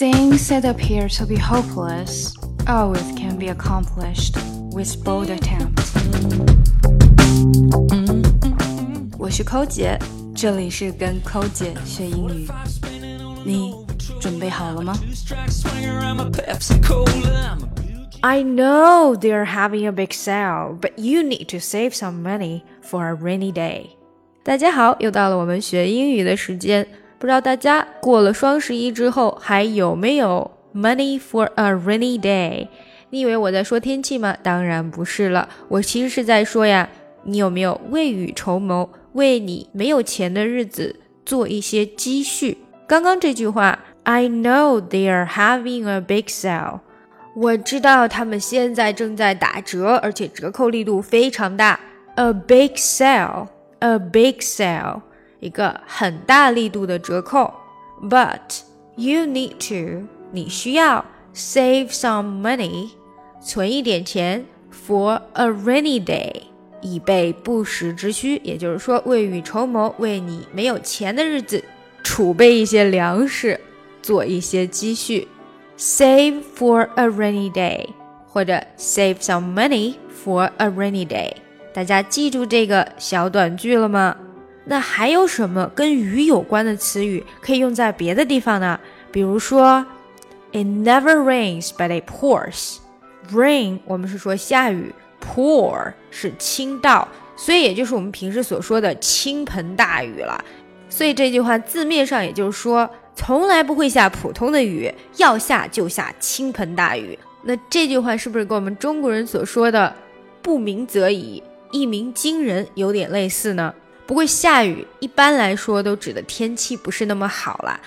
Things that appear to be hopeless always can be accomplished with bold attempt. 我是抠姐，这里是跟抠姐学英语。你准备好了吗？I know they're having a big sale, but you need to save some money for a rainy day. 大家好，又到了我们学英语的时间。 不知道大家过了双十一之后还有没有 money for a rainy day？你以为我在说天气吗？当然不是了，我其实是在说呀，你有没有未雨绸缪，为你没有钱的日子做一些积蓄？刚刚这句话，I know they are having a big sale。我知道他们现在正在打折，而且折扣力度非常大。A big sale，a big sale。一个很大力度的折扣，but you need to，你需要 save some money，存一点钱 for a rainy day，以备不时之需。也就是说，未雨绸缪，为你没有钱的日子储备一些粮食，做一些积蓄。Save for a rainy day，或者 save some money for a rainy day。大家记住这个小短句了吗？那还有什么跟雨有关的词语可以用在别的地方呢？比如说，It never rains but it pours。Rain 我们是说下雨，pour 是倾倒，所以也就是我们平时所说的倾盆大雨了。所以这句话字面上也就是说，从来不会下普通的雨，要下就下倾盆大雨。那这句话是不是跟我们中国人所说的“不鸣则已，一鸣惊人”有点类似呢？不过下雨一般来说都指的天气不是那么好啦，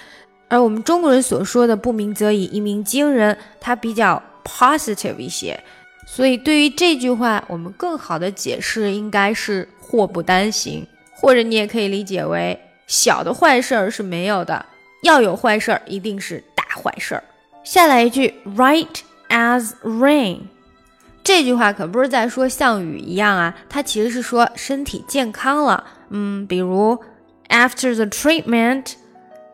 而我们中国人所说的“不鸣则已，一鸣惊人”，它比较 positive 一些。所以对于这句话，我们更好的解释应该是“祸不单行”，或者你也可以理解为小的坏事儿是没有的，要有坏事儿一定是大坏事儿。下来一句 “right as rain”。这句话可不是在说像雨一样啊，它其实是说身体健康了。嗯，比如 After the treatment,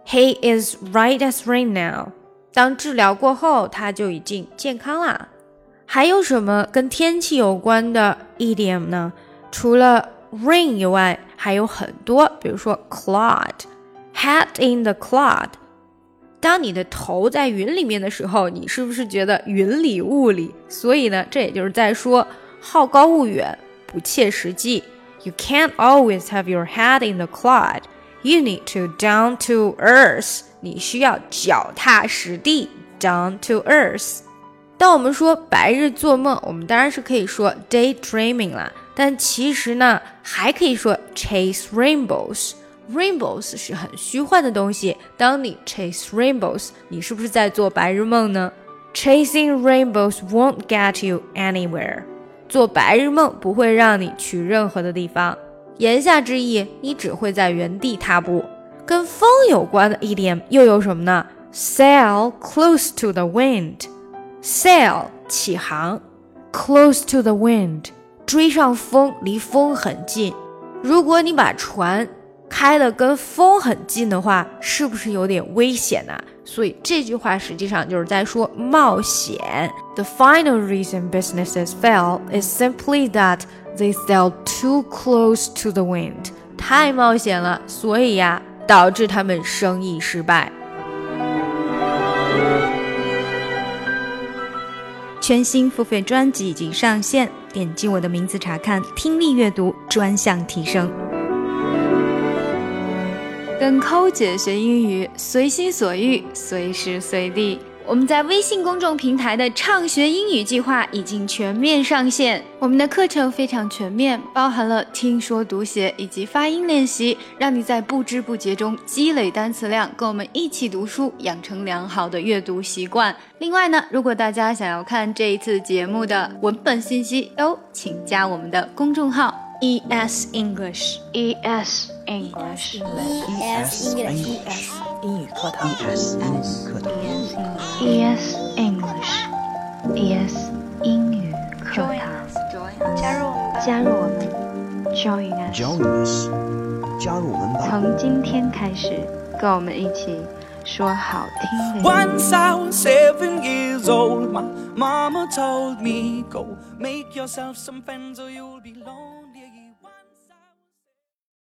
he is right as rain now。当治疗过后，他就已经健康啦。还有什么跟天气有关的 idiom 呢？除了 rain 以外，还有很多，比如说 cloud，head in the cloud。当你的头在云里面的时候，你是不是觉得云里雾里？所以呢，这也就是在说好高骛远，不切实际。You can't always have your head in the cloud. You need to down to earth. 你需要脚踏实地，down to earth。当我们说白日做梦，我们当然是可以说 daydreaming 啦，但其实呢，还可以说 chase rainbows。Rainbows 是很虚幻的东西。当你 chase rainbows，你是不是在做白日梦呢？Chasing rainbows won't get you anywhere。做白日梦不会让你去任何的地方。言下之意，你只会在原地踏步。跟风有关的一点又有什么呢？Sail close to the wind。Sail 起航，close to the wind 追上风，离风很近。如果你把船开的跟风很近的话，是不是有点危险呢？所以这句话实际上就是在说冒险。The final reason businesses fail is simply that they sail too close to the wind。太冒险了，所以呀，导致他们生意失败。全新付费专辑已经上线，点击我的名字查看听力阅读专项提升。跟抠姐学英语，随心所欲，随时随地。我们在微信公众平台的畅学英语计划已经全面上线。我们的课程非常全面，包含了听说读写以及发音练习，让你在不知不觉中积累单词量，跟我们一起读书，养成良好的阅读习惯。另外呢，如果大家想要看这一次节目的文本信息，哦，请加我们的公众号 ES English，ES English，ES English，英语课堂，ES 英语课堂。ES English ES 英语课堂，加入我们，加入我们，Join us，加入我们吧。从今天开始，跟我们一起 说好听的。 Once I was seven years old, my mama told me, Go make yourself some friends or you'll be lonely. One